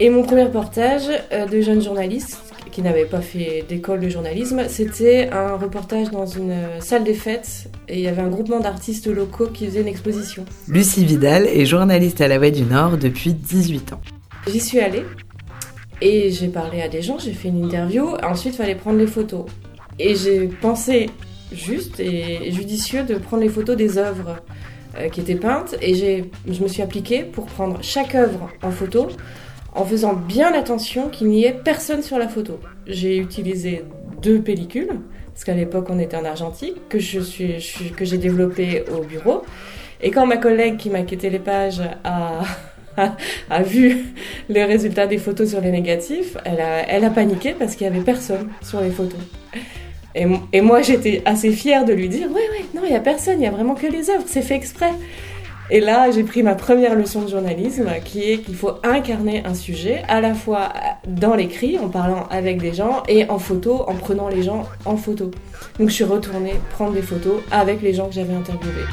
Et mon premier reportage euh, de jeunes journalistes qui n'avaient pas fait d'école de journalisme, c'était un reportage dans une salle des fêtes et il y avait un groupement d'artistes locaux qui faisait une exposition. Lucie Vidal est journaliste à La Voix du Nord depuis 18 ans. J'y suis allée et j'ai parlé à des gens, j'ai fait une interview, ensuite il fallait prendre les photos. Et j'ai pensé juste et judicieux de prendre les photos des œuvres euh, qui étaient peintes et je me suis appliquée pour prendre chaque œuvre en photo en faisant bien attention qu'il n'y ait personne sur la photo. J'ai utilisé deux pellicules, parce qu'à l'époque on était en argentique, que j'ai développé au bureau. Et quand ma collègue qui m'a quitté les pages a, a, vu les résultats des photos sur les négatifs, elle a, elle a paniqué parce qu'il n'y avait personne sur les photos. Et, et moi j'étais assez fière de lui dire, ouais ouais, non il n'y a personne, il y a vraiment que les œuvres, c'est fait exprès. Et là, j'ai pris ma première leçon de journalisme qui est qu'il faut incarner un sujet à la fois dans l'écrit, en parlant avec des gens, et en photo, en prenant les gens en photo. Donc je suis retournée prendre des photos avec les gens que j'avais interviewés.